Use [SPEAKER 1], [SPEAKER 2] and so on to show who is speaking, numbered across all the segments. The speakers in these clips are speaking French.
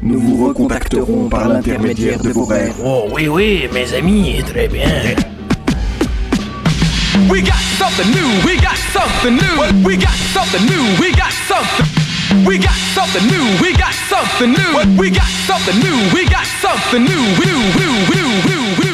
[SPEAKER 1] Nous vous recontacterons par l'intermédiaire de vos rêves.
[SPEAKER 2] Oh oui, oui, mes amis, très bien.
[SPEAKER 3] We got something new, we got something new. We got something new, we got something. We got something new, we got something new. We got something new, we got something new. New, new, new, new,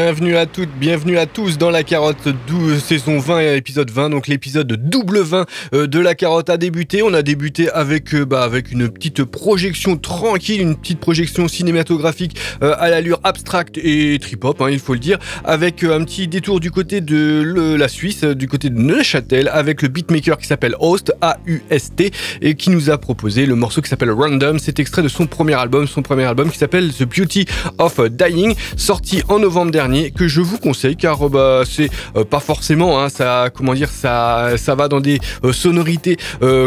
[SPEAKER 4] Bienvenue à toutes, bienvenue à tous dans la carotte 12, saison 20 épisode 20. Donc l'épisode double 20 euh, de la carotte a débuté. On a débuté avec euh, bah, avec une petite projection tranquille, une petite projection cinématographique euh, à l'allure abstracte et trip hop, hein, il faut le dire, avec un petit détour du côté de la Suisse, du côté de Neuchâtel, avec le beatmaker qui s'appelle Host A U S T et qui nous a proposé le morceau qui s'appelle Random. C'est extrait de son premier album, son premier album qui s'appelle The Beauty of Dying, sorti en novembre dernier, que je vous conseille car euh, bah, c'est euh, pas forcément, hein, ça, comment dire, ça, ça va dans des euh, sonorités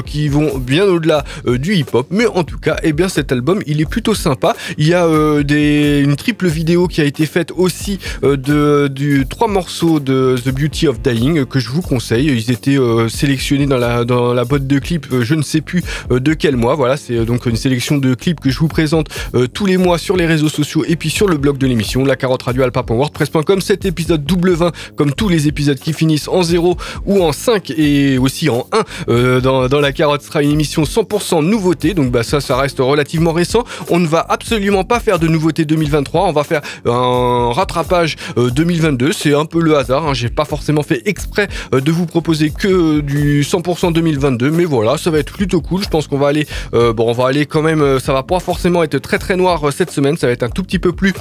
[SPEAKER 4] qui vont bien au-delà du hip-hop, mais en tout cas, eh bien cet album, il est plutôt sympa. Il y a des, une triple vidéo qui a été faite aussi de trois morceaux de The Beauty of Dying que je vous conseille. Ils étaient sélectionnés dans la dans la boîte de clips, je ne sais plus de quel mois. Voilà, c'est donc une sélection de clips que je vous présente tous les mois sur les réseaux sociaux et puis sur le blog de l'émission, la carotte radio alpa.wordpress.com. Cet épisode double 20, comme tous les épisodes qui finissent en 0 ou en 5 et aussi en 1 euh, dans, dans, la carotte sera une émission 100% nouveauté. Donc bah ça, ça reste relativement récent. On ne va absolument pas faire de nouveauté 2023. On va faire un rattrapage 2022. Euh, C'est un peu le hasard. Hein. J'ai pas forcément fait exprès euh, de vous proposer que du 100% 2022, mais voilà, ça va être plutôt cool. Je pense qu'on va aller, bon, on va aller quand même. ça va pas forcément être très très noir cette semaine. Ça va être un tout petit peu plus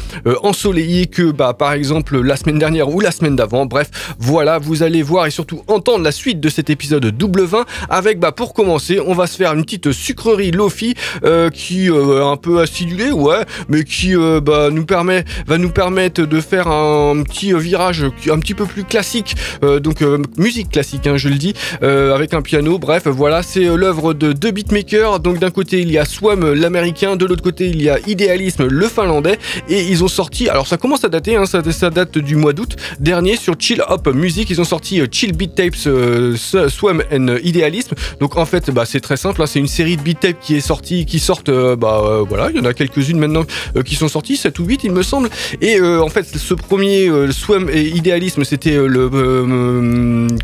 [SPEAKER 4] ensoleillé que bah, par exemple la semaine dernière ou la semaine d'avant. Bref, voilà, vous allez voir et surtout entendre la suite de cet épisode double 20 avec bah pour commencer, on va se faire une petite sucrerie Lofi euh, qui euh, un peu acidulée, ouais, mais qui euh, bah, nous permet va nous permettre de faire un petit virage un petit peu plus classique, donc musique classique, hein, je le dis, avec un piano. Bref, voilà, c'est l'œuvre de deux beatmakers. Donc d'un côté il y a Swam l'américain, de l'autre côté il y a Idealisme le finlandais, et ils ont sorti. Alors ça commence à dater, hein, ça, date du mois d'août dernier sur Chill Hop Music. Ils ont sorti euh, Chill Beat Tapes euh, Swam and Idealism. Donc en fait, bah, c'est très simple. Hein, c'est une série de beat tapes qui est sortie, qui sortent. Euh, bah voilà, il y en a quelques-unes maintenant qui sont sorties, 7 ou 8 il me semble. Et en fait, ce premier Swam et Idealism, c'était le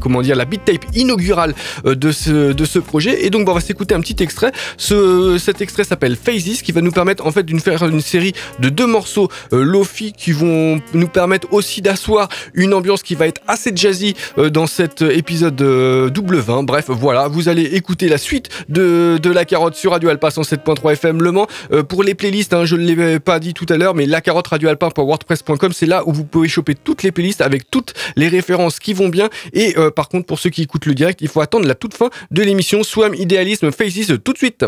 [SPEAKER 4] comment dire la beat tape inaugurale de ce projet. Et donc, bah, on va s'écouter un petit extrait. Ce, cet extrait s'appelle Phases, qui va nous permettre en fait d'une faire une série de deux morceaux lofi qui vont nous permettre aussi d'asseoir une ambiance qui va être assez jazzy euh, dans cet épisode euh, double 20. Bref, voilà, vous allez écouter la suite de, de La Carotte sur Radio Alpa 107.3 FM Le Mans. Euh, pour les playlists, hein, je ne l'ai pas dit tout à l'heure, mais la carotte radio wordpress.com, c'est là où vous pouvez choper toutes les playlists avec toutes les références qui vont bien. Et par contre, pour ceux qui écoutent le direct, il faut attendre la toute fin de l'émission Swam Idéalisme Faces tout de suite.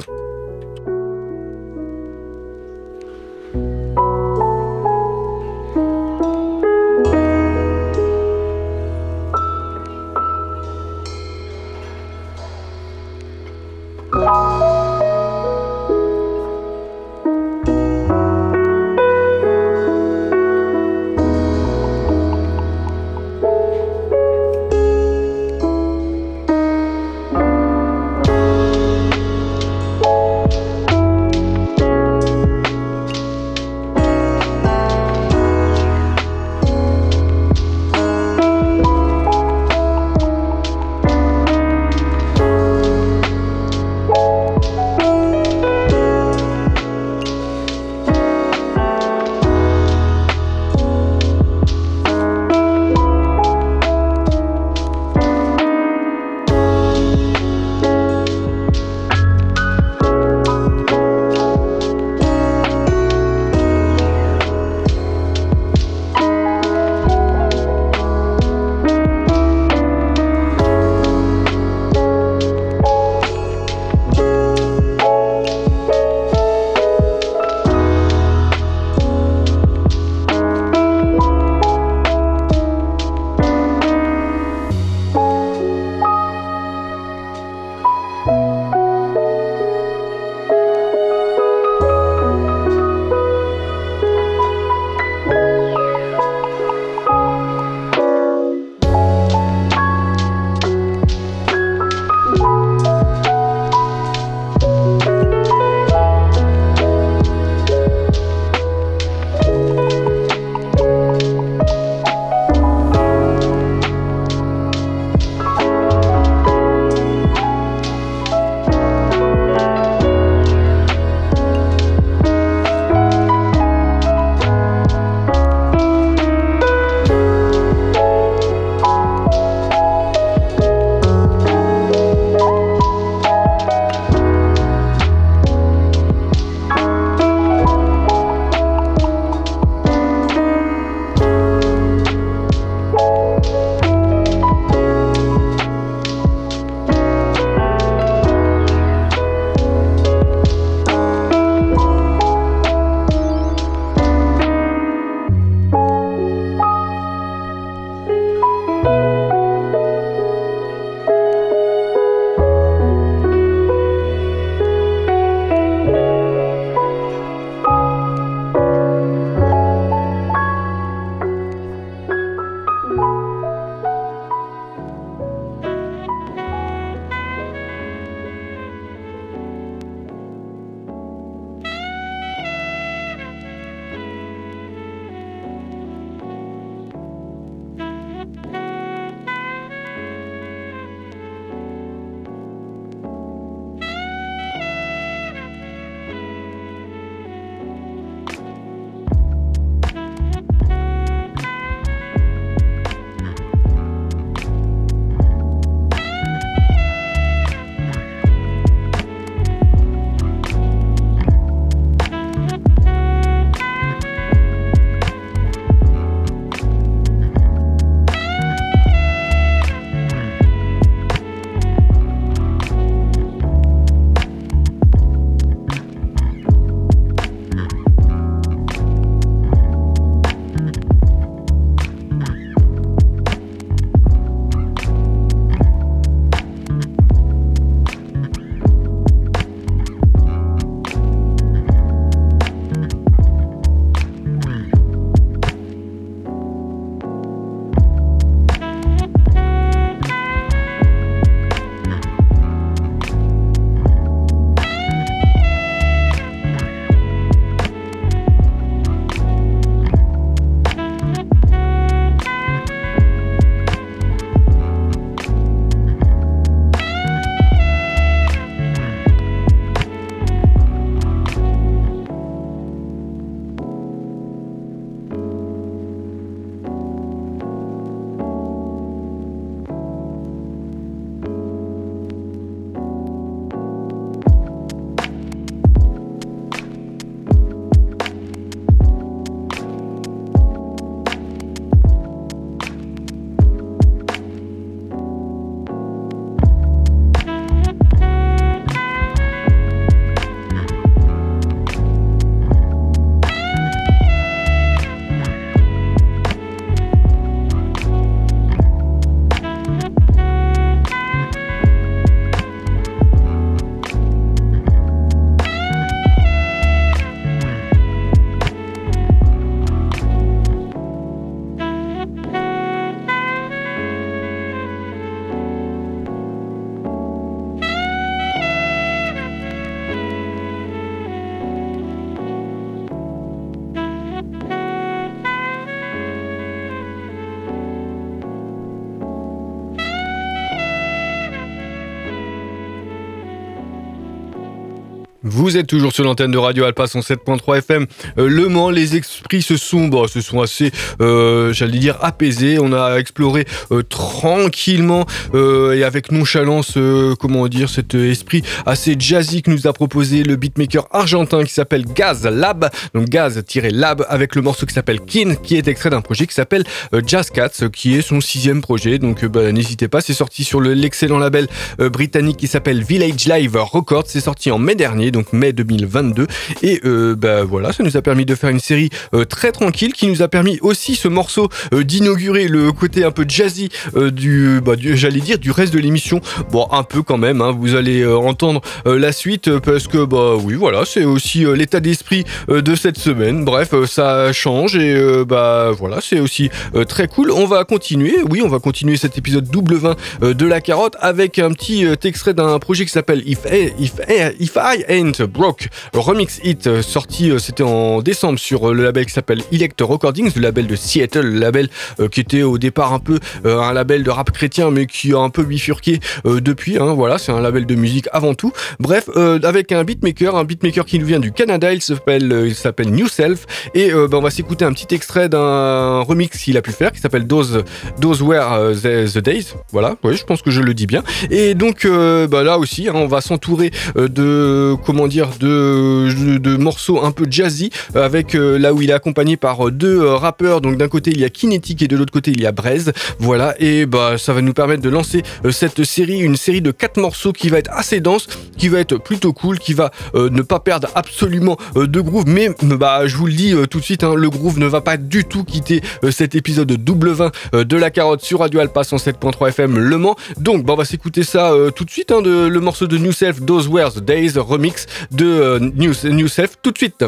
[SPEAKER 4] Vous êtes toujours sur l'antenne de Radio Alpa 107.3 FM. Euh, le Mans, les esprits se sont, bon, se sont assez, euh, j'allais dire, apaisés. On a exploré euh, tranquillement et avec nonchalance, comment dire, cet esprit assez jazzy que nous a proposé le beatmaker argentin qui s'appelle Gaz Lab. Donc Gaz-Lab avec le morceau qui s'appelle Kin, qui est extrait d'un projet qui s'appelle Jazz Cats, qui est son sixième projet. Donc bah, n'hésitez pas, c'est sorti sur le- l'excellent label britannique qui s'appelle Village Live Records. C'est sorti en mai dernier, donc mai 2022. Et euh, bah, voilà, ça nous a permis de faire une série euh, très tranquille qui nous a permis aussi ce morceau euh, d'inaugurer le côté un peu jazzy euh, du, bah, du- j'allais dire, du reste de l'émission. Bon, un peu quand même, hein, vous allez entendre la suite parce que, bah oui, voilà, c'est aussi l'état d'esprit de cette semaine. Bref, ça change et bah voilà, c'est aussi très cool. On va continuer, oui, on va continuer cet épisode double 20 euh, de la carotte avec un petit extrait d'un projet qui s'appelle If, I- If, I- If I Ain't Broke Remix Hit, euh, sorti euh, c'était en décembre sur euh, le label qui s'appelle Elect Recordings, le label de Seattle, le label qui était au départ un peu un label de rap chrétien mais qui a un peu bifurqué depuis. Hein, voilà, c'est un label de musique avant tout. Bref, avec un beatmaker, un beatmaker qui nous vient du Canada, il s'appelle New Self et bah, on va s'écouter un petit extrait d'un remix qu'il a pu faire qui s'appelle Those Those the, Days. Voilà, oui, je pense que je le dis bien. Et donc bah, là aussi, hein, on va s'entourer de comment dire de, morceaux un peu jazzy euh, avec euh, là où il est accompagné par euh, deux rappeurs. Donc d'un côté il y a Kinetic et de l'autre côté il y a Braise. Voilà, et bah ça va nous permettre de lancer cette série, une série de quatre morceaux qui va être assez dense, qui va être plutôt cool, qui va ne pas perdre absolument de groove. Mais bah je vous le dis tout de suite, hein, le groove ne va pas du tout quitter cet épisode double 20 euh, de la carotte sur Radio Alpa 107.3 FM Le Mans. Donc bah, on va s'écouter ça tout de suite, hein, de, le morceau de New Self, Those Were the Days remix de euh, New, New Self tout de suite.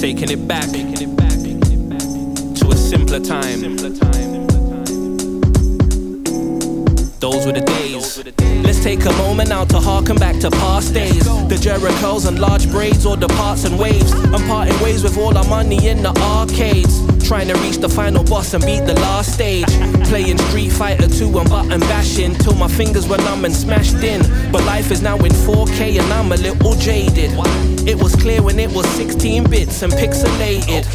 [SPEAKER 5] taking it back to a simpler time. Those were the days. Let's take a moment now to harken back to past days. The Jerichos and large braids, or the parts and waves. I'm parting ways with all our money in the arcades. Trying to reach the final boss and beat the last stage. Playing Street Fighter 2 and button bashing till my fingers were numb and smashed in. But life is now in 4K and I'm a little jaded. It was clear when it was 16 bits and pixelated.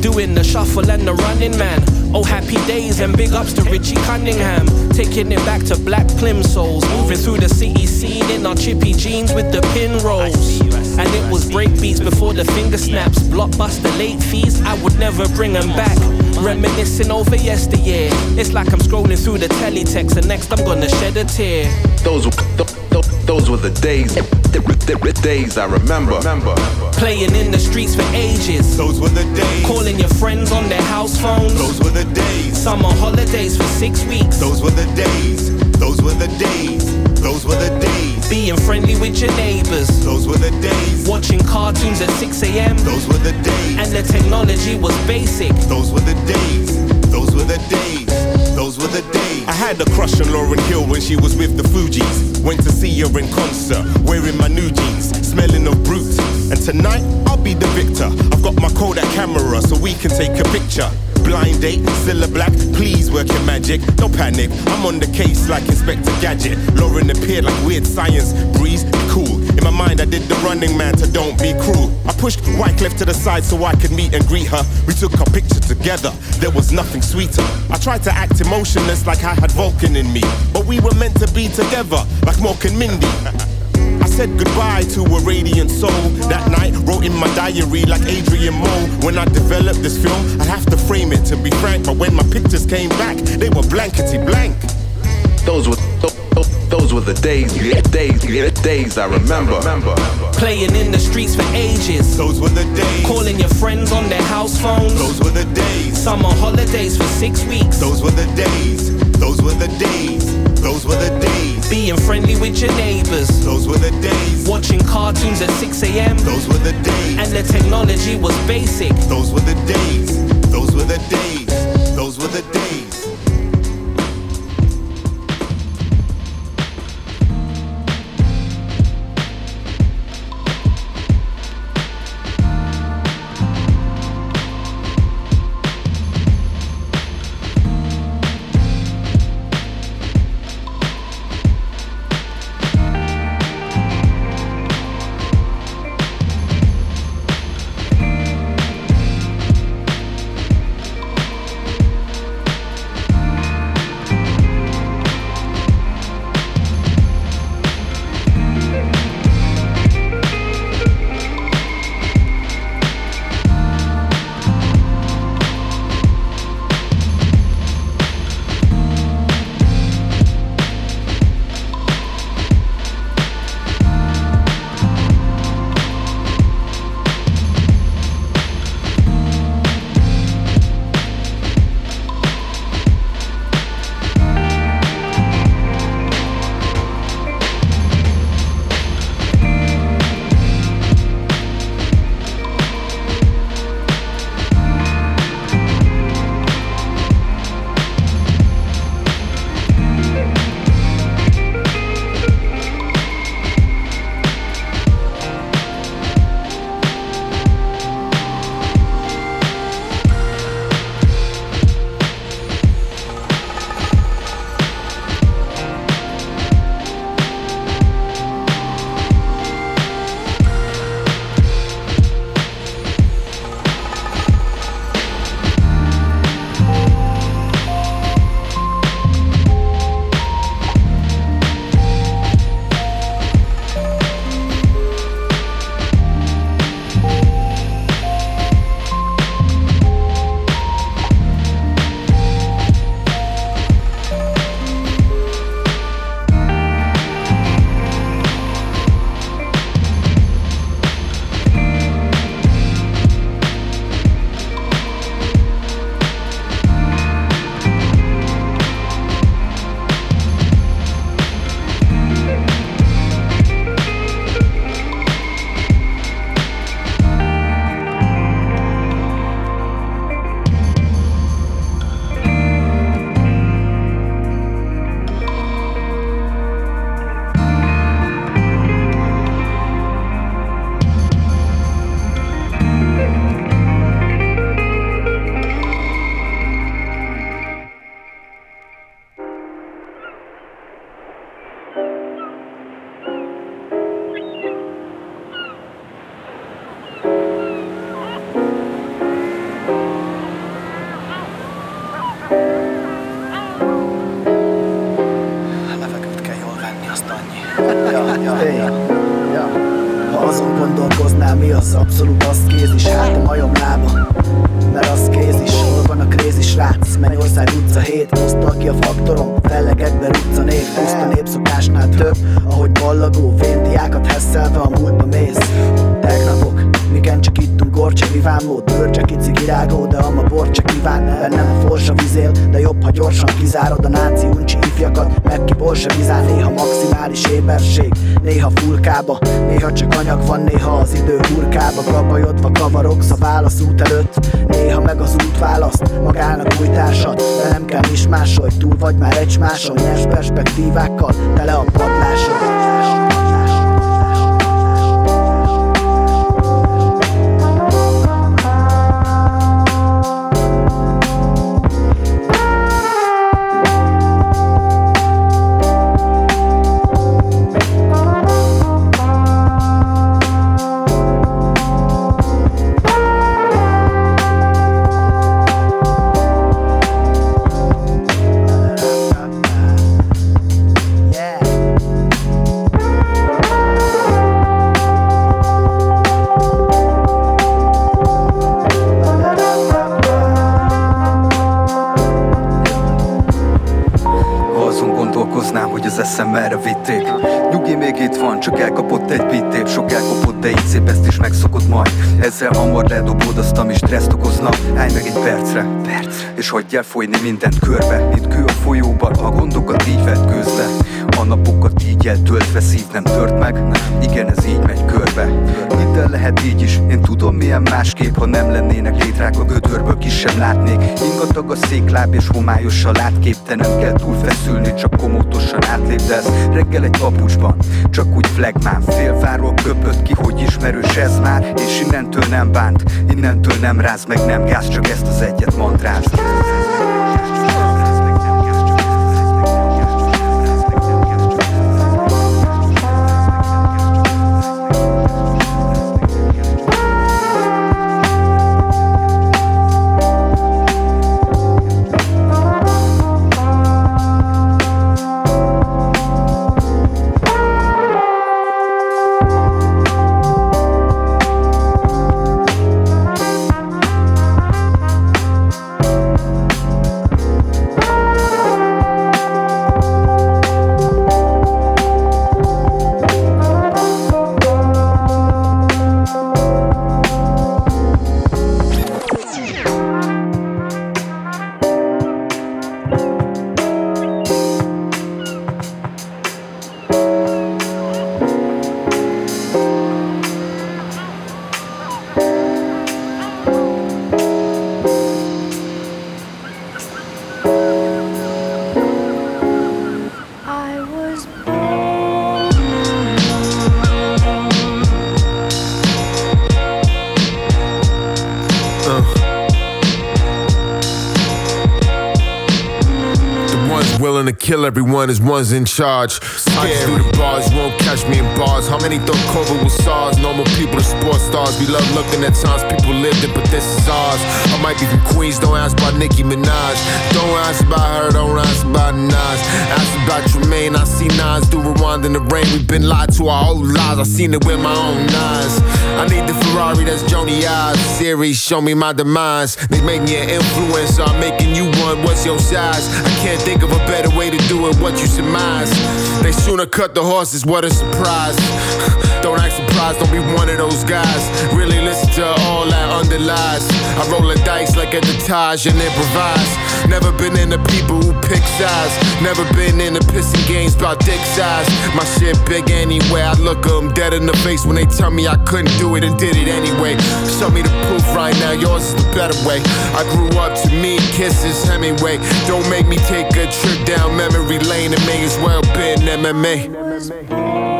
[SPEAKER 5] Doing the shuffle and the running man. Oh, happy days and big ups to Richie Cunningham. Taking it back to black plimsolls. Moving through the city scene in our chippy jeans with the pin rolls. And it was break beats before the finger snaps. Blockbuster late fees, I would never bring them back. Reminiscing over yesteryear. It's like I'm scrolling through the teletext and next I'm gonna shed a tear.
[SPEAKER 6] Those those were the days, the, the, the days I remember. remember.
[SPEAKER 5] Playing in the streets for ages.
[SPEAKER 7] Those were the days.
[SPEAKER 5] Calling your friends on their house phones.
[SPEAKER 7] Those were the days.
[SPEAKER 5] Summer holidays for six weeks.
[SPEAKER 7] Those were the days. Those were the days. Those were the days.
[SPEAKER 5] Being friendly with your neighbors.
[SPEAKER 7] Those were the days.
[SPEAKER 5] Watching cartoons at 6 a.m.
[SPEAKER 7] Those were the days.
[SPEAKER 5] And the technology was basic.
[SPEAKER 7] Those were the days. Those were the days. Those were the days. I had a crush on Lauren Hill when she was with the Fugees. Went to see her in concert, wearing my new jeans, smelling of brute. And tonight, I'll be the victor. I've got my Kodak camera so we can take a picture. Blind date, still a black, please work your magic. No panic, I'm on the case like Inspector Gadget. Lauren appeared like weird science, breeze, cool. In my mind, I did the running man to don't be cruel. I pushed Wycliffe to the side so I could meet and greet her. We took our picture together, there was nothing sweeter. I tried to act emotionless like I had Vulcan in me. But we were meant to be together, like Mork and Mindy. I said goodbye to a radiant soul. That night, wrote in my diary like Adrian Moe. When I developed this film, I'd have to frame it to be frank. But when my pictures came back, they were blankety blank.
[SPEAKER 6] Those were th- th- those were the days, days, days I remember. remember.
[SPEAKER 5] Playing in the streets for ages.
[SPEAKER 7] Those were the days.
[SPEAKER 5] Calling your friends on their house phones.
[SPEAKER 7] Those were the days.
[SPEAKER 5] Summer holidays for six weeks.
[SPEAKER 7] Those were the days. Those were the days. Those were the days.
[SPEAKER 5] Being friendly with your neighbors.
[SPEAKER 7] Those were the days.
[SPEAKER 5] Watching cartoons at 6 a.m.
[SPEAKER 7] Those were the days.
[SPEAKER 5] And the technology was basic.
[SPEAKER 7] Those were the days. Those were the days. Those were the days.
[SPEAKER 8] Népszokásnál több Ahogy ballagó Véndiákat hesszelve a múltba mész. Tegnapok igen, csak ittunk gorcsa vivámló Bőrcseki cigirágó, de ama bor csak kíván. Bennem a forsa vizél, de jobb, ha gyorsan kizárod A náci uncsi ifjakat, meg ki borsa vizán Néha maximális éberség, néha fulkába Néha csak anyag van, néha az idő hurkába. Gabajodva kavarogsz a válasz út előtt Néha meg az út választ magának új társat De nem kell is másolj, túl vagy már egy máson Nyers perspektívákkal, tele a padlásod
[SPEAKER 9] merre vitték. Nyugi még itt van, csak elkapott egy pittép Sok elkapott, de így szép ezt is megszokott majd. Ezzel hamar ledobod azt, ami stresszt okozna. Állj meg egy percre, perc És hagyj el folyni mindent körbe. Mint kő a folyóban, a gondokat így vetkőzve A napokat így eltöltve szív nem tört meg. Igen, ez így megy körbe. Minden lehet így is, én tudom milyen másképp Ha nem lennének létrák a gödörből ki sem látnék. Ingatag a székláb és homályos a látkép Te nem kell túl feszülni, csak komótosan átlépdesz Reggel egy papucsban, csak úgy flagmán Félfáról köpött ki, hogy ismerős ez már És innentől nem bánt, innentől nem ráz meg nem gáz Csak ezt az egyet mantráz
[SPEAKER 10] everyone as one's in charge. I just do the bars, you won't catch me in bars. How many thought COVID was SARS? Normal people are sports stars. We love looking at times people lived it, but this is ours. I might be from Queens, don't ask about Nicki Minaj. Don't ask about her, don't ask about Nas. Ask about Tremaine, I see Nas do rewind in the rain. We've been lied to our old lies, I seen it with my own eyes. I need the Ferrari that's Joni Eyes. Series, show me my demise. They make me an influencer, I'm making you one. What's your size? I can't think of a better way to do it, what you surmise. They sooner cut the horses, what a surprise. don't act surprised, don't be one of those guys. Really listen to all that underlies. I roll a dice like at the and improvise. Never been in the people who pick sides. Never been in the pissing games about dick size. My shit big anyway. I look them dead in the face when they tell me I couldn't do it and did it anyway. Show me the proof right now, yours is the better way. I grew up to me, kisses Hemingway. Don't make me take a trip down memory lane. It may as well been MMA. Hmm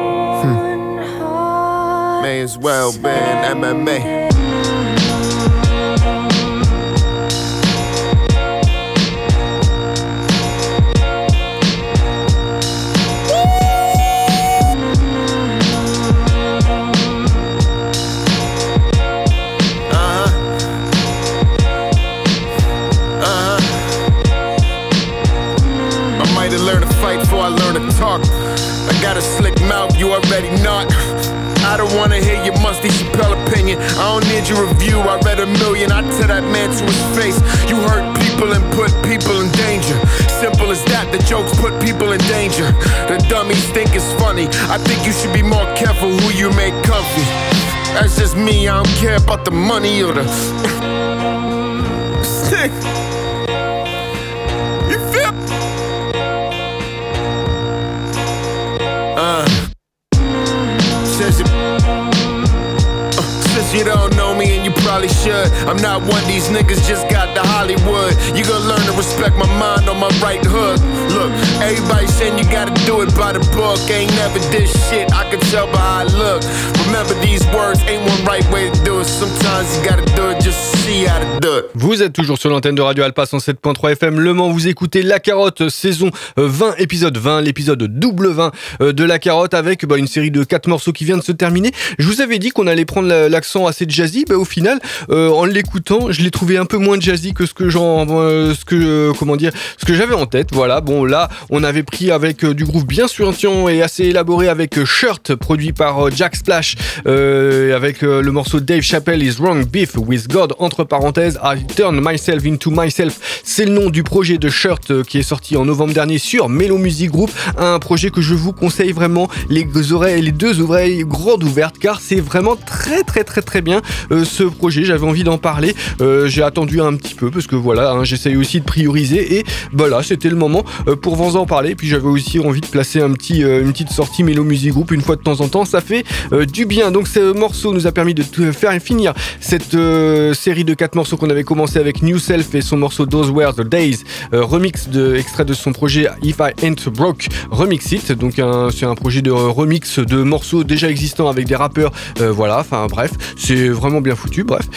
[SPEAKER 10] may as well been MMA. Uh-huh. Uh-huh. I to fight before I to talk. I got a slick mouth, you already knocked. Don't wanna hear your musty Chappelle opinion. I don't need your review. I read a million. I tell that man to his face. You hurt people and put people in danger. Simple as that. The jokes put people in danger. The dummies think it's funny. I think you should be more careful who you make comfy. That's just me. I don't care about the money or the. Sick. You don't know me and you probably should, I'm not one these niggas just got Hollywood. You gonna learn to respect my mind on my right hook. Look, everybody saying you gotta do it by the book. Ain't never did shit, I can tell by I look. Remember these words, ain't one right way to do it. Sometimes you gotta do it just see how to do it.
[SPEAKER 4] Vous êtes toujours sur l'antenne de Radio Alpa 107.3 FM Le Mans, vous écoutez La Carotte, saison euh, 20, épisode 20, l'épisode double 20 euh, de La Carotte avec bah, une série de 4 morceaux qui vient de se terminer. Je vous avais dit qu'on allait prendre la- l'accent assez jazzy, bah, au final, euh, en l'écoutant, je l'ai trouvé un peu moins jazzy que ce que j'en, euh, ce que, euh, comment dire, ce que j'avais en tête. Voilà, bon là, on avait pris avec euh, du groove bien suintant et assez élaboré avec Shirt, produit par Jack Splash, avec le morceau Dave Chappelle is Wrong Beef with God, entre parenthèses, I Turn Myself into Myself. C'est le nom du projet de Shirt qui est sorti en novembre dernier sur Melo Music Group, un projet que je vous conseille vraiment les oreilles, les deux oreilles grandes ouvertes, car c'est vraiment très très très très bien ce projet. J'avais envie d'en parler. J'ai attendu un petit parce que voilà, hein, j'essaye aussi de prioriser et voilà, c'était le moment euh, pour vous en parler. Puis j'avais aussi envie de placer un petit, euh, une petite sortie Melo Music Group une fois de temps en temps. Ça fait euh, du bien. Donc ce morceau nous a permis de faire finir cette série de quatre morceaux qu'on avait commencé avec New Self et son morceau Those Were the Days, remix de extrait de son projet If I Ain't Broke Remix It. Donc c'est un projet de remix de morceaux déjà existants avec des rappeurs. Voilà, enfin bref, c'est vraiment bien foutu. Bref.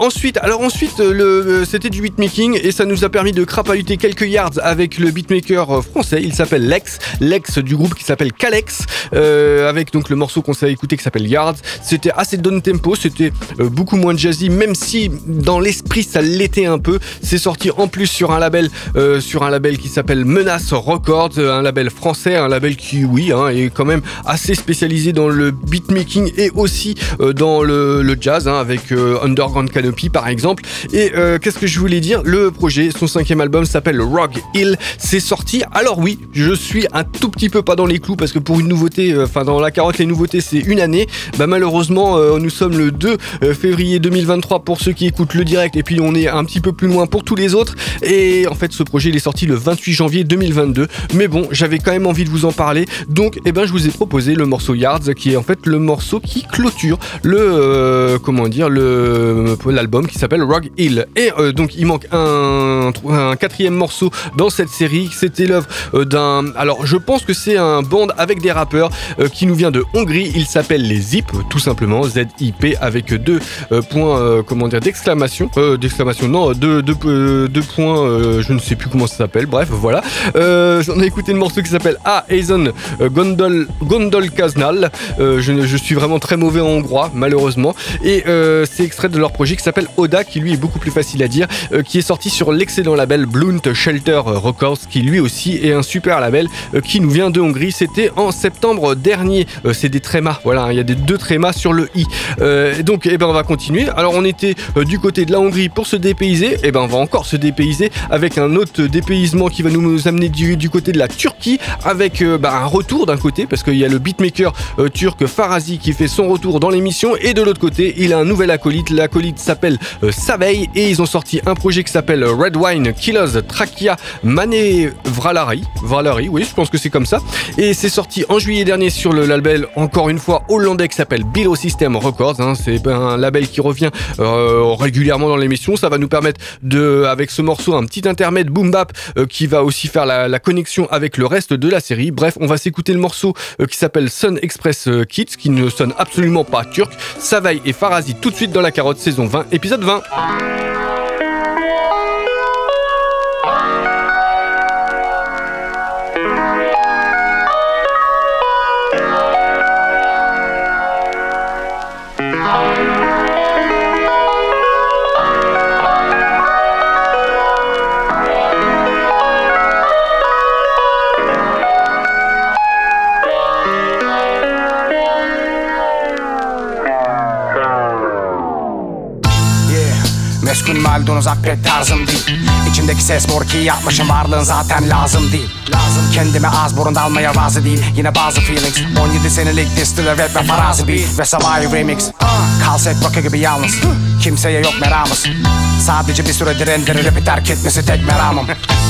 [SPEAKER 4] Ensuite, alors ensuite, le, c'était du beatmaking et ça nous a permis de crapahuter quelques yards avec le beatmaker euh, français. Il s'appelle Lex, Lex du groupe qui s'appelle Calex, euh, avec donc le morceau qu'on s'est écouté qui s'appelle Yards. C'était assez down tempo, c'était euh, beaucoup moins jazzy, même si dans l'esprit ça l'était un peu. C'est sorti en plus sur un label, sur un label qui s'appelle Menace Records, un label français, un label qui, oui, hein, est quand même assez spécialisé dans le beatmaking et aussi dans le, jazz, hein, avec Underground Canopy par exemple. Qu'est-ce que je voulais dire? Le projet, son cinquième album s'appelle Rock Hill. C'est sorti. Alors oui, je suis un tout petit peu pas dans les clous parce que pour une nouveauté, euh, enfin dans la carotte, les nouveautés c'est une année. Bah malheureusement, euh, nous sommes le 2 euh, février 2023 pour ceux qui écoutent le direct et puis on est un petit peu plus loin pour tous les autres. Et en fait, ce projet il est sorti le 28 janvier 2022. Mais bon, j'avais quand même envie de vous en parler. Donc, eh ben, je vous ai proposé le morceau Yards qui est en fait le morceau qui clôture le comment dire le l'album qui s'appelle Rock Hill. Et euh, donc il manque un, quatrième morceau dans cette série. C'était l'œuvre euh, d'un. Alors je pense que c'est un band avec des rappeurs euh, qui nous vient de Hongrie. Il s'appelle les Zip, tout simplement Z-I-P avec deux points comment dire d'exclamation, d'exclamation non, deux, deux, points. je ne sais plus comment ça s'appelle. Bref, voilà. Euh, on a écouté le morceau qui s'appelle A Eison Gondol Kaznal. Je, je suis vraiment très mauvais en hongrois, malheureusement. Et c'est extrait de leur projet qui s'appelle Oda, qui lui est beaucoup plus facile à euh, qui est sorti sur l'excellent label Blunt Shelter Records, qui lui aussi est un super label euh, qui nous vient de Hongrie. C'était en septembre dernier. Euh, c'est des trémas, voilà, hein, il y a des deux trémas sur le i. Donc, eh ben, on va continuer. Alors, on était du côté de la Hongrie pour se dépayser. Et ben, on va encore se dépayser avec un autre dépaysement qui va nous amener du, côté de la Turquie, avec bah, un retour d'un côté, parce qu'il y a le beatmaker turc Farazi qui fait son retour dans l'émission, et de l'autre côté, il a un nouvel acolyte. L'acolyte s'appelle Savey, et ils ont sorti un projet qui s'appelle Red Wine Killers Trachia Mane Vralari. Vralari, oui, je pense que c'est comme ça. Et c'est sorti en juillet dernier sur le label, encore une fois, hollandais qui s'appelle Below System Records. hein. C'est un label qui revient euh, régulièrement dans l'émission. Ça va nous permettre de, avec ce morceau, un petit intermède boom bap euh, qui va aussi faire la, connexion avec le reste de la série. Bref, on va s'écouter le morceau euh, qui s'appelle Sun Express Kids, qui ne sonne absolument pas turc. Savay et Farazi tout de suite dans la carotte saison 20, épisode 20.
[SPEAKER 11] Normalden uzak pek tarzım değil. İçindeki ses mor ki yapmışım varlığın zaten lazım değil. Lazım. Kendime az burunda almaya razı değil. Yine bazı feelings. 17 senelik distiller rap ve farazi beat Ve Savai remix. Kalset rock'ı gibi yalnız. Kimseye yok meramız. Sadece bir süredir endiri rapi terk etmesi tek meramım.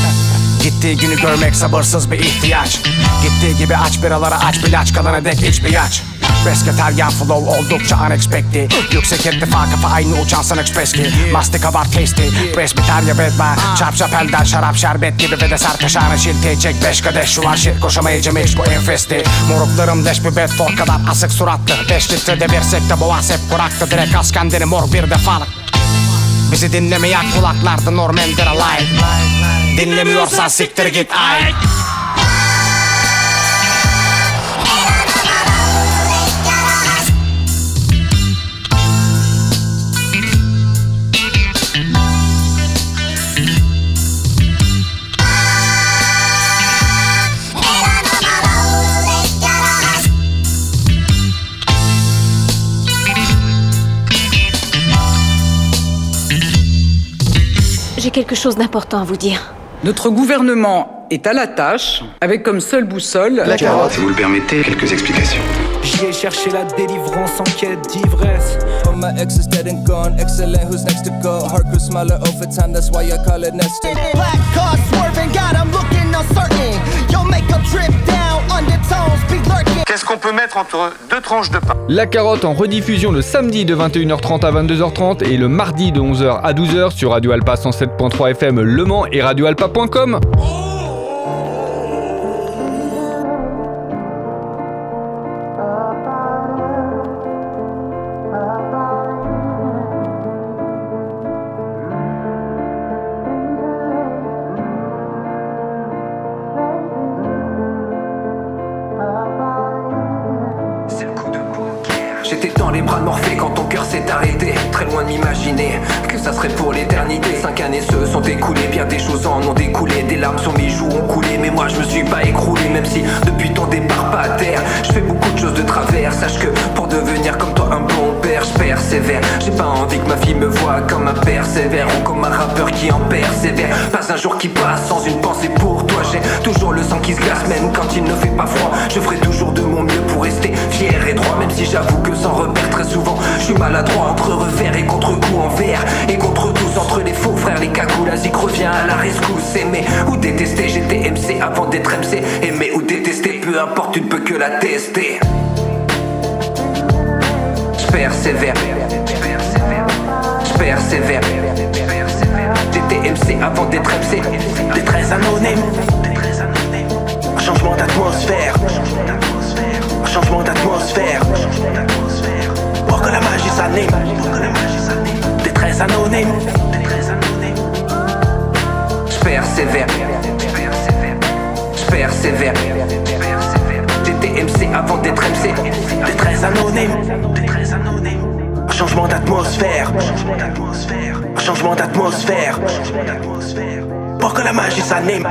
[SPEAKER 11] Gittiği günü görmek sabırsız bir ihtiyaç. Gittiği gibi aç biralara aç bilaç kalana dek iç bir yaç Pesketeryan flow oldukça unexpected. Yüksek irtifa kafa aynı uçan Sun Express ki Mastika var tasty. Presbiterya bedba Çarp çapelden şarap şerbet gibi ve de serpeşane şilti. Çek beş kadeh şu an shit koşamayacağım hiç bu enfesti. Moruklarım leş bir bedford kadar asık suratlı. Beş litre devirsek de boğaz hep kuraktı. Direkt askandini mor bir defalık Bizi dinlemeyen kulaklarda Normandir alay Dinlemiyorsan siktir git ay
[SPEAKER 12] quelque chose d'important à vous dire.
[SPEAKER 13] Notre gouvernement est à la tâche, avec comme seule boussole
[SPEAKER 9] La carotte. Si vous le permettez, quelques explications.
[SPEAKER 1] J'y ai cherché la délivrance en quête d'ivresse.
[SPEAKER 14] Oh, my ex is dead and gone. Excellent, who's next to go? Heart smaller over time, that's why I call it nesting.
[SPEAKER 5] Black car swerving, God, I'm looking uncertain. Your makeup drip down, undertones be lurking.
[SPEAKER 15] Qu'est-ce qu'on peut mettre entre deux tranches de pain
[SPEAKER 16] La carotte en rediffusion le samedi de 21h30 à 22h30 et le mardi de 11h à 12h sur Radio Alpa 107.3 FM Le Mans et radioalpa.com.
[SPEAKER 17] J'étais revers et contre-coup en verre. Et contre tous entre les faux frères Les cagoules Zik revient à la rescousse. Aimer ou détester j'étais MC avant d'être MC Aimer ou détester peu importe tu ne peux que la tester. Je persévère Je persévère J'étais MC avant d'être MC
[SPEAKER 5] Détresse anonyme. Un changement d'atmosphère. Changement d'atmosphère. Pour que la magie s'anime. Détresse anonyme.
[SPEAKER 17] Je persévère Je persévère J'étais MC avant d'être MC
[SPEAKER 5] Détresse anonyme. Un changement d'atmosphère. Un changement d'atmosphère. Pour que la magie s'anime.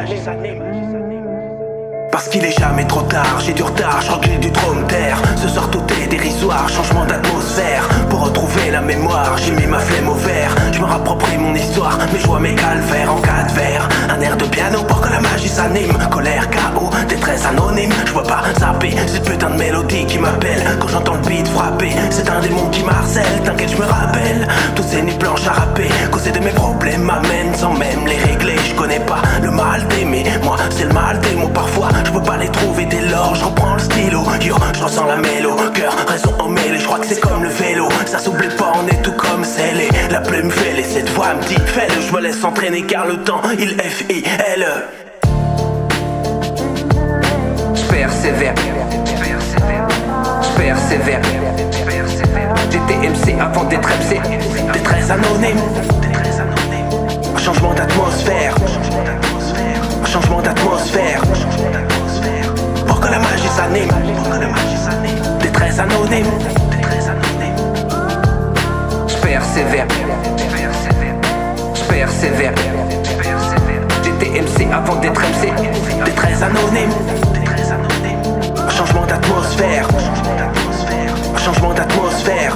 [SPEAKER 5] Parce qu'il est jamais trop tard, j'ai du retard, je recule du trône terre. Ce soir tout est dérisoire, changement d'atmosphère. Pour retrouver la mémoire, j'ai mis ma flemme au vert. Je me rapproprie mon histoire, mes joies, mes calvaires en quatre vers. Un air de piano pour que la magie s'anime. Colère, chaos, détresse anonyme. Je vois pas zapper cette putain de mélodie qui m'appelle. Quand j'entends le beat frapper, c'est un démon qui m'harcèle. T'inquiète, je me rappelle. Tous ces nuits blanches à rapper, causer de mes problèmes m'amène sans même les régler. Je connais pas le mal d'aimer, moi c'est le mal des mots parfois. Je peux pas les trouver dès lors, je reprends le stylo. Yo, je ressens la mélo, cœur, raison emmêlée. Je crois que c'est comme le vélo, ça s'oublie pas, on est tout comme scellé. La plume et cette voix me dit fais-le. Je me laisse entraîner car le temps il F-I-L.
[SPEAKER 17] Je persévère Je persévère J'étais MC avant d'être MC
[SPEAKER 5] Détresse anonyme.
[SPEAKER 17] Persévère Je persévère J'étais MC avant d'être MC
[SPEAKER 5] Détresse anonyme. Un changement d'atmosphère. Un changement d'atmosphère.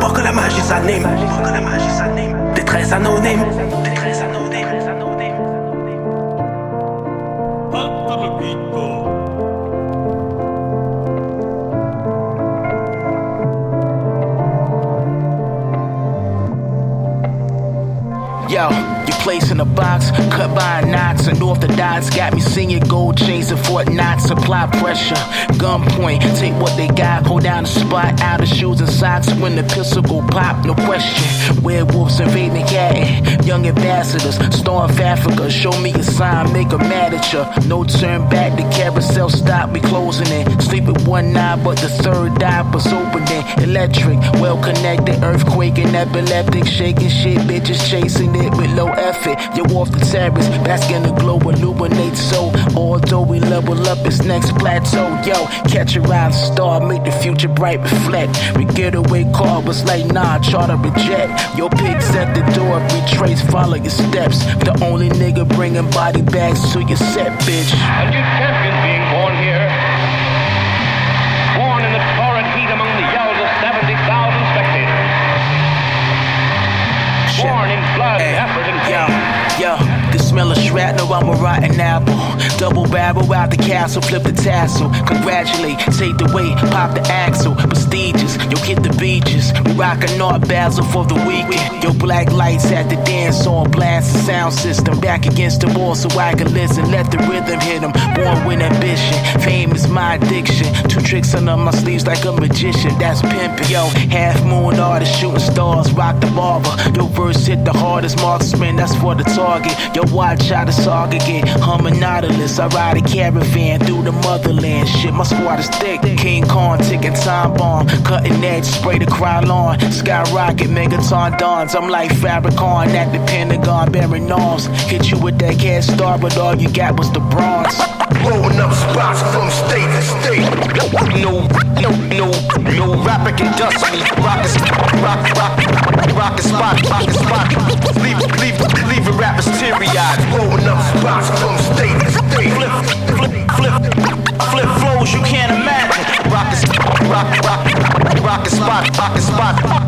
[SPEAKER 5] Pour que la magie s'anime.
[SPEAKER 18] très anonyme. T'es très anonyme.
[SPEAKER 5] In a box, cut by knots and off the dots. Got me singing gold chains and Fort Knox. Supply pressure, gunpoint. Take what they got, hold down the spot. Out of shoes and socks when the pistol go pop, no question. Werewolves invading cat, young ambassadors. Storm Africa, show me a sign, make a mad at ya. No turn back, the carousel stop, we closing it. Sleep one eye, but the third eye was opening. Electric, well connected, earthquake and epileptic, shaking shit, bitches chasing it with low effort. You off the terrace, bask in the glow, illuminate so. Although we level up its next plateau, yo, catch a rising star, make the future bright reflect. We get away car was like nah, charter a jet. Your pigs at the door, retrace, follow your steps. The only nigga bringing body bags to your set, bitch.
[SPEAKER 19] A new champion being born here. Born in the torrent heat among the yells of 70,000 spectators. Born in blood, effort, and pain.
[SPEAKER 5] Smell of shrapnel, I'm a rotten apple. Double barrel out the castle, flip the tassel. Congratulate, take the weight, pop the axle. Prestigious, yo, hit the beaches. We rockin' Art Basel for the weekend. Yo, black lights at the dance on, blast the sound system. Back against the wall so I can listen. Let the rhythm hit hit 'em. Born with ambition, fame is my addiction. Two tricks under my sleeves like a magician, that's pimpin'. Yo, half moon artist, shooting stars, rock the barber. Yo, verse hit the hardest marksman, that's for the target. Yo, watch how the saga get nautilus. I ride a caravan through the motherland. Shit, my squad is thick. King Kong ticking time bomb, cutting edge, spray the krylon. Skyrocket, megaton dawns. I'm like Fabricon at the Pentagon, bearing arms. Hit you with that cash star, but all you got was the bronze.
[SPEAKER 18] Blowing up spots from state to state.
[SPEAKER 5] No, no, no, no rapper can dust me. Rock a, rock, rock, rock a spot, rock a spot. Leave, leave, leave a rappers teary eyed.
[SPEAKER 18] Blowing up spots from state to state.
[SPEAKER 5] Flip, flip, flip, flip flows you can't imagine. Rock a, rock, rock, rock a spot, rock a spot.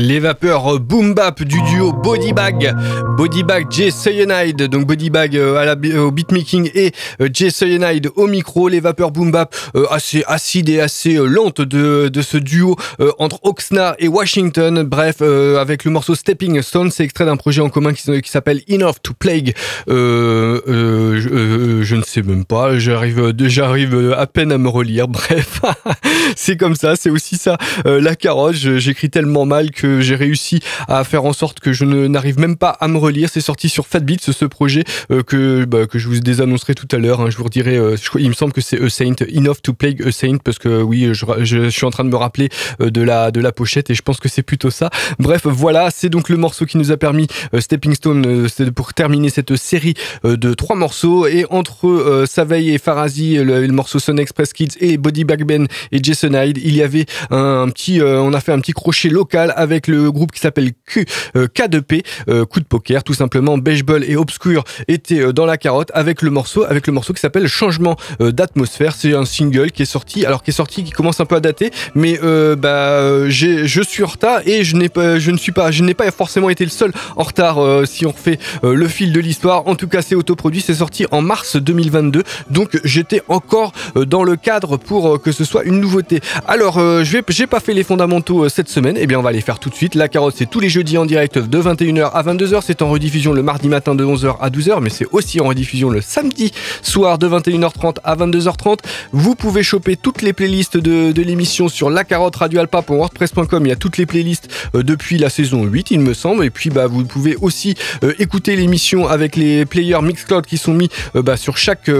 [SPEAKER 4] Les vapeurs boom bap du duo Bodybag, Bodybag Jay Cyanide, donc Bodybag euh, à la, au beatmaking et euh, Jay Cyanide au micro. Les vapeurs boom bap euh, assez acides et assez euh, lentes de, de ce duo euh, entre Oxnard et Washington. Bref, euh, avec le morceau Stepping Stone, c'est extrait d'un projet en commun qui, s'appelle Enough to Plague. Euh, euh, je, euh, je ne sais même pas, j'arrive, j'arrive à peine à me relire. Bref, c'est comme ça, c'est aussi ça euh, la carotte. J'écris tellement mal que j'ai réussi à faire en sorte que je n'arrive même pas à me relire. C'est sorti sur Fat Beats, ce projet euh, que bah, que je vous désannoncerai tout à l'heure. hein. Je vous redirai. euh, je il me semble que c'est A Saint, Enough to Plague A Saint, parce que oui, je, je, suis en train de me rappeler euh, de la de la pochette et je pense que c'est plutôt ça. Bref, voilà, c'est donc le morceau qui nous a permis euh, Stepping Stone, euh, pour terminer cette série de trois morceaux et entre Saveille et Farazi, le, morceau Sun Express Kids et Body Bag Ben et Jason Hyde, il y avait un, petit, euh, on a fait un petit crochet local avec le groupe qui s'appelle Q, euh, K2P, euh, coup de poker, tout simplement. Beige Bull et Obscure étaient euh, dans la carotte avec le morceau, avec le morceau qui s'appelle Changement d'atmosphère. C'est un single qui est sorti, alors qui est sorti, qui commence un peu à dater, mais bah, je suis en retard et je n'ai pas, je ne suis pas, je n'ai pas forcément été le seul en retard si on refait le fil de l'histoire. En tout cas, c'est autoproduit, c'est sorti en mars 2022, donc j'étais encore dans le cadre pour que ce soit une nouveauté. Alors, je j'ai pas fait les fondamentaux cette semaine, et bien on va les faire tout La carotte, c'est tous les jeudis en direct de 21h à 22h. C'est en rediffusion le mardi matin de 11h à 12h, mais c'est aussi en rediffusion le samedi soir de 21h30 à 22h30. Vous pouvez choper toutes les playlists de, l'émission sur la carotte radioalpa.wordpress.com. Il y a toutes les playlists euh, depuis la saison 8, il me semble. Et puis, bah, vous pouvez aussi euh, écouter l'émission avec les players Mixcloud qui sont mis euh, bah, sur chaque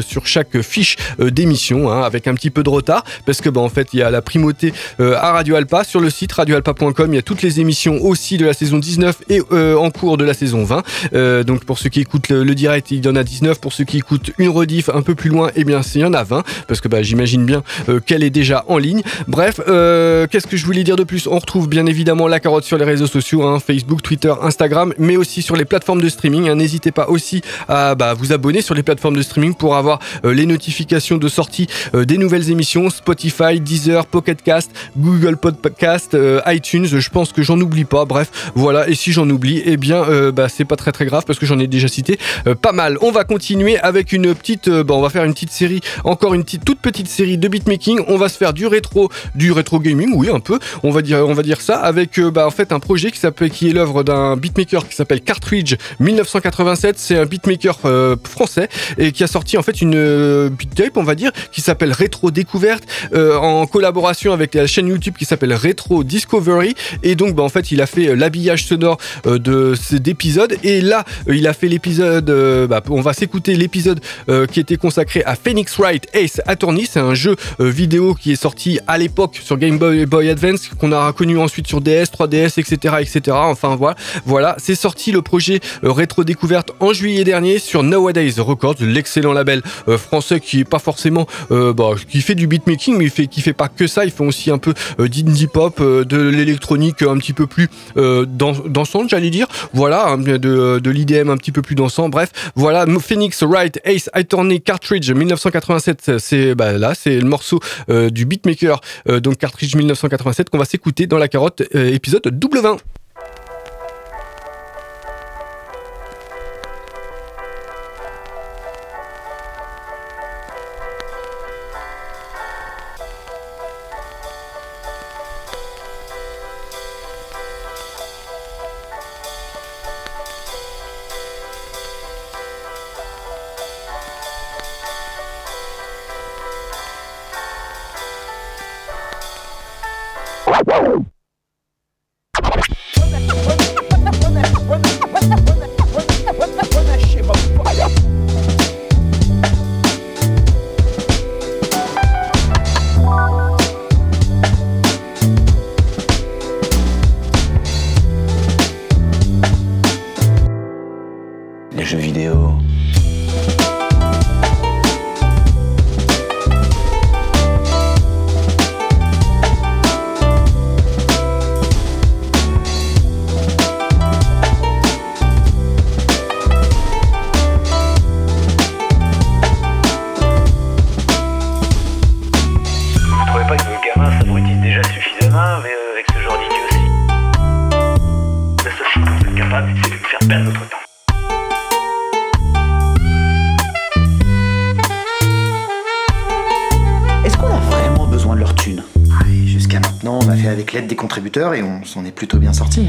[SPEAKER 4] sur chaque fiche d'émission, hein, avec un petit peu de retard, parce que bah, en fait, il y a la primauté à Radio Alpa sur le site radioalpa.com. Il y a toutes les émissions aussi de la saison 19 et euh, en cours de la saison 20. Euh, donc pour ceux qui écoutent le, direct, il y en a 19. Pour ceux qui écoutent une rediff un peu plus loin, eh bien, il y en a 20, parce que bah, j'imagine bien euh, qu'elle est déjà en ligne. Bref, qu'est-ce que je voulais dire de plus? On retrouve bien évidemment la carotte sur les réseaux sociaux, hein, Facebook, Twitter, Instagram, mais aussi sur les plateformes de streaming. hein. N'hésitez pas aussi à bah, vous abonner sur les plateformes de streaming pour avoir les notifications de sortie des nouvelles émissions Spotify, Deezer, Pocket Cast, Google Podcast, iTunes. Je pense que j'en oublie pas. Bref, voilà. Et si j'en oublie, eh bien, euh, bah, c'est pas très très grave parce que j'en ai déjà cité euh, pas mal. On va continuer avec une petite, euh, bah, on va faire une petite série, encore une petite, toute petite série de beatmaking. On va se faire du rétro, du rétro gaming, oui un peu. On va dire, on va dire ça avec, bah, en fait, un projet qui s'appelle, est l'œuvre d'un beatmaker qui s'appelle Cartridge 1987. C'est un beatmaker français et qui a sorti en fait une beat tape, on va dire, qui s'appelle Rétro Découverte en collaboration avec la chaîne YouTube qui s'appelle Retro Discovery. Et donc, bah, en fait, il a fait euh, l'habillage sonore euh, de cet épisode. Et là, euh, il a fait l'épisode. bah, on va s'écouter l'épisode qui était consacré à Phoenix Wright Ace Attorney. C'est un jeu vidéo qui est sorti à l'époque sur Game Boy, Boy Advance, qu'on a connu ensuite sur DS, 3DS, etc., etc. Enfin voilà, voilà. C'est sorti le projet Rétro Découverte en juillet dernier sur Nowadays Records, l'excellent label français qui est pas forcément, bah, qui fait du beatmaking, mais qui fait pas que ça. Il fait aussi un peu d'indie pop, de un petit peu plus euh, dans, dansante, j'allais dire. Voilà, hein, de, de l'IDM un petit peu plus dansant. Bref, voilà, Phoenix Wright Ace Attorney Cartridge 1987. C'est bah, là, c'est le morceau euh, du beatmaker, euh, donc Cartridge 1987 qu'on va s'écouter dans la carotte euh, épisode double 20.
[SPEAKER 18] Avec
[SPEAKER 20] l'aide des contributeurs et on s'en est plutôt bien sorti.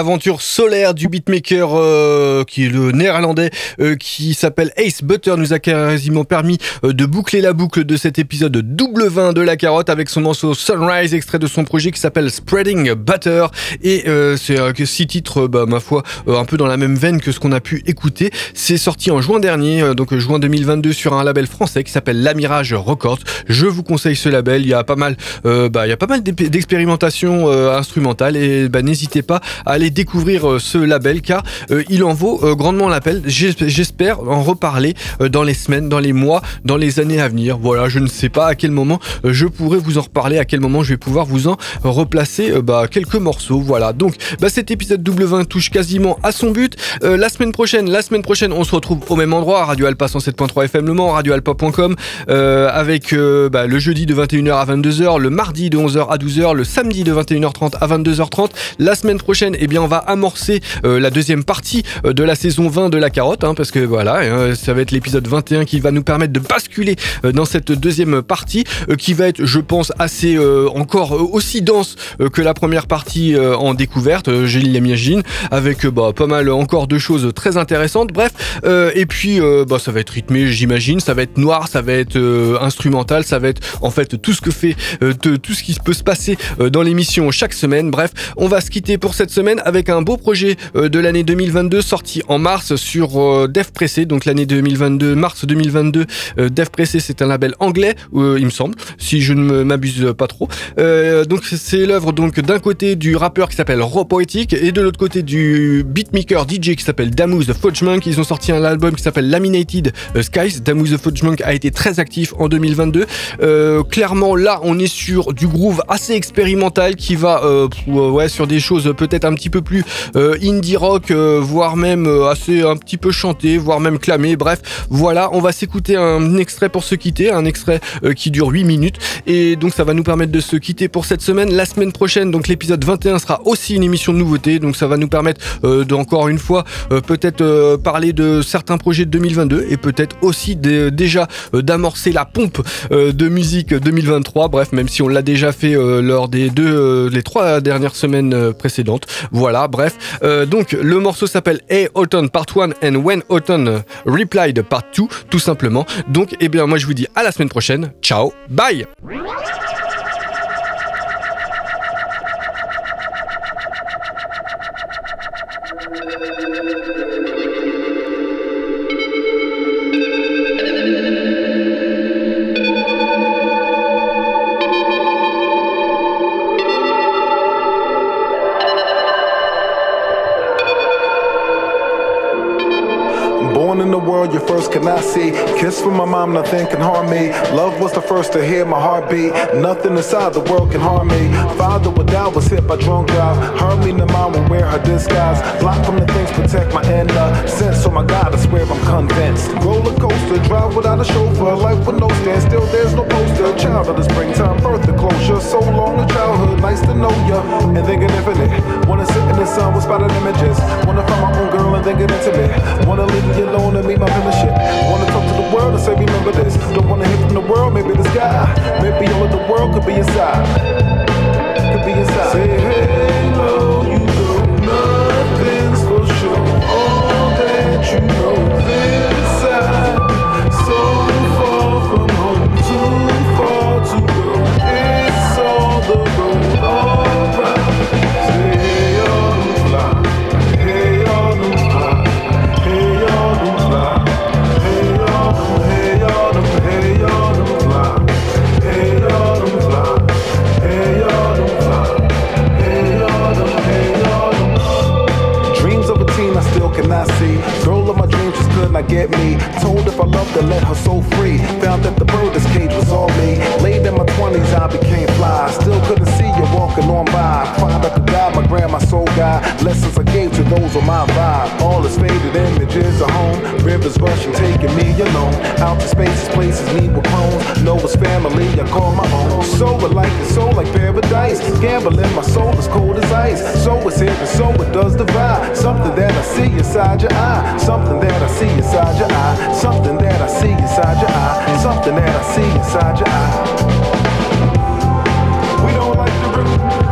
[SPEAKER 4] L'aventure solaire du beatmaker euh, qui est le néerlandais euh, qui s'appelle Ace Butter nous a quasiment permis euh, de boucler la boucle de cet épisode double 20 de la carotte avec son morceau Sunrise extrait de son projet qui s'appelle Spreading Butter. Et c'est six titres bah, ma foi un peu dans la même veine que ce qu'on a pu écouter. C'est sorti en juin dernier donc juin 2022 sur un label français qui s'appelle L'Amirage Records. Je vous conseille ce label. Il y a pas mal bah, il y a pas mal d'expérimentations instrumentales. Et bah, n'hésitez pas à aller découvrir euh, ce label car euh, il en vaut euh, grandement l'appel. J'espère en reparler dans les semaines, dans les mois, dans les années à venir. Voilà, je ne sais pas à quel moment je pourrais vous en reparler, à quel moment je vais pouvoir vous en replacer bah, quelques morceaux. Voilà, donc bah, cet épisode double 20 touche quasiment à son but. la semaine prochaine, la semaine prochaine, on se retrouve au même endroit, Radio Alpa 107.3 FM Le Mans, radioalpa.com, avec bah, le jeudi de 21h à 22h, le mardi de 11h à 12h, le samedi de 21h30 à 22h30. La semaine prochaine, eh bien, on va amorcer euh, la deuxième partie euh, de la saison 20 de la carotte, hein, parce que voilà, hein, ça va être l'épisode 21 qui va nous permettre de basculer euh, dans cette deuxième partie, qui va être, je pense, assez encore aussi dense que la première partie en découverte, je l'imagine, avec bah, pas mal encore de choses très intéressantes. Bref, et puis bah, ça va être rythmé, j'imagine, ça va être noir, ça va être instrumental, ça va être en fait tout ce que fait, tout ce qui peut se passer dans l'émission chaque semaine. Bref, on va se quitter pour cette semaine avec un beau projet euh, de l'année 2022 sorti en mars sur euh, Dev Pressé, donc l'année 2022, mars 2022. Euh, Dev Pressé, c'est un label anglais, il me semble, si je ne m'abuse pas trop. donc c'est l'œuvre d'un côté du rappeur qui s'appelle Raw Poetic et de l'autre côté du beatmaker DJ qui s'appelle Damus the Fudge Monk. Ils ont sorti un album qui s'appelle Laminated Skies. Damus the Fudge Monk a été très actif en 2022. clairement là, on est sur du groove assez expérimental qui va ouais sur des choses peut-être un petit peu plus euh, indie rock, euh, voire même euh, assez un petit peu chanté, voire même clamé. Bref, voilà, on va s'écouter un extrait pour se quitter, un extrait qui dure 8 minutes. Et donc ça va nous permettre de se quitter pour cette semaine. La semaine prochaine, donc l'épisode 21 sera aussi une émission de nouveauté. Donc ça va nous permettre d'encore une fois peut-être parler de certains projets de 2022 et peut-être aussi déjà d'amorcer la pompe de musique 2023. Bref, même si on l'a déjà fait lors des deux, les trois dernières semaines précédentes. Voilà, bref. Euh, donc le morceau s'appelle Hey Autumn Part 1 and When Autumn Replied Part 2, tout simplement. Donc, eh bien, moi je vous dis à la semaine prochaine. Ciao, bye
[SPEAKER 21] you first cannot see. Kiss from my mom, nothing can harm me. Love was the first to hear my heartbeat. Nothing inside the world can harm me. Father without was hit by drunk drive. Heard me, the mom will wear her disguise. Block from the things, protect my inner sense. So my God, I swear I'm convinced. Roller coaster, drive without a chauffeur. Life with no standstill, there's no poster. Child of the springtime, birth the closure. So long a childhood, nice to know ya. And thinking infinite. Wanna sit in the sun with spotted images. Wanna find my own girl and think it intimate. Wanna leave you alone and meet my shit. Wanna talk to the world and say, remember this. Don't wanna hear from the world, maybe the sky. Maybe all of the world could be inside. Could be inside. Say, hey, you know nothing's for sure. All that you know get me. Told if I loved her, let her so free. Found that the bird's cage was all me. Late in my 20s, I became fly. Still couldn't see you walking on by. Find out the God, my grandma soul guy. Lessons I gave to those on my vibe. All is faded images of home. Rivers rushing, taking me alone. Out to spaces, places need with clones. Know it's family, I call my own. So like it's so like paradise. Gambling, my soul is cold as ice. So it's here and so it does divide. Something that I see inside your eye. Something that I see inside inside your eye. Something that I see inside your eye. Something that I see inside your eye. We don't like the river.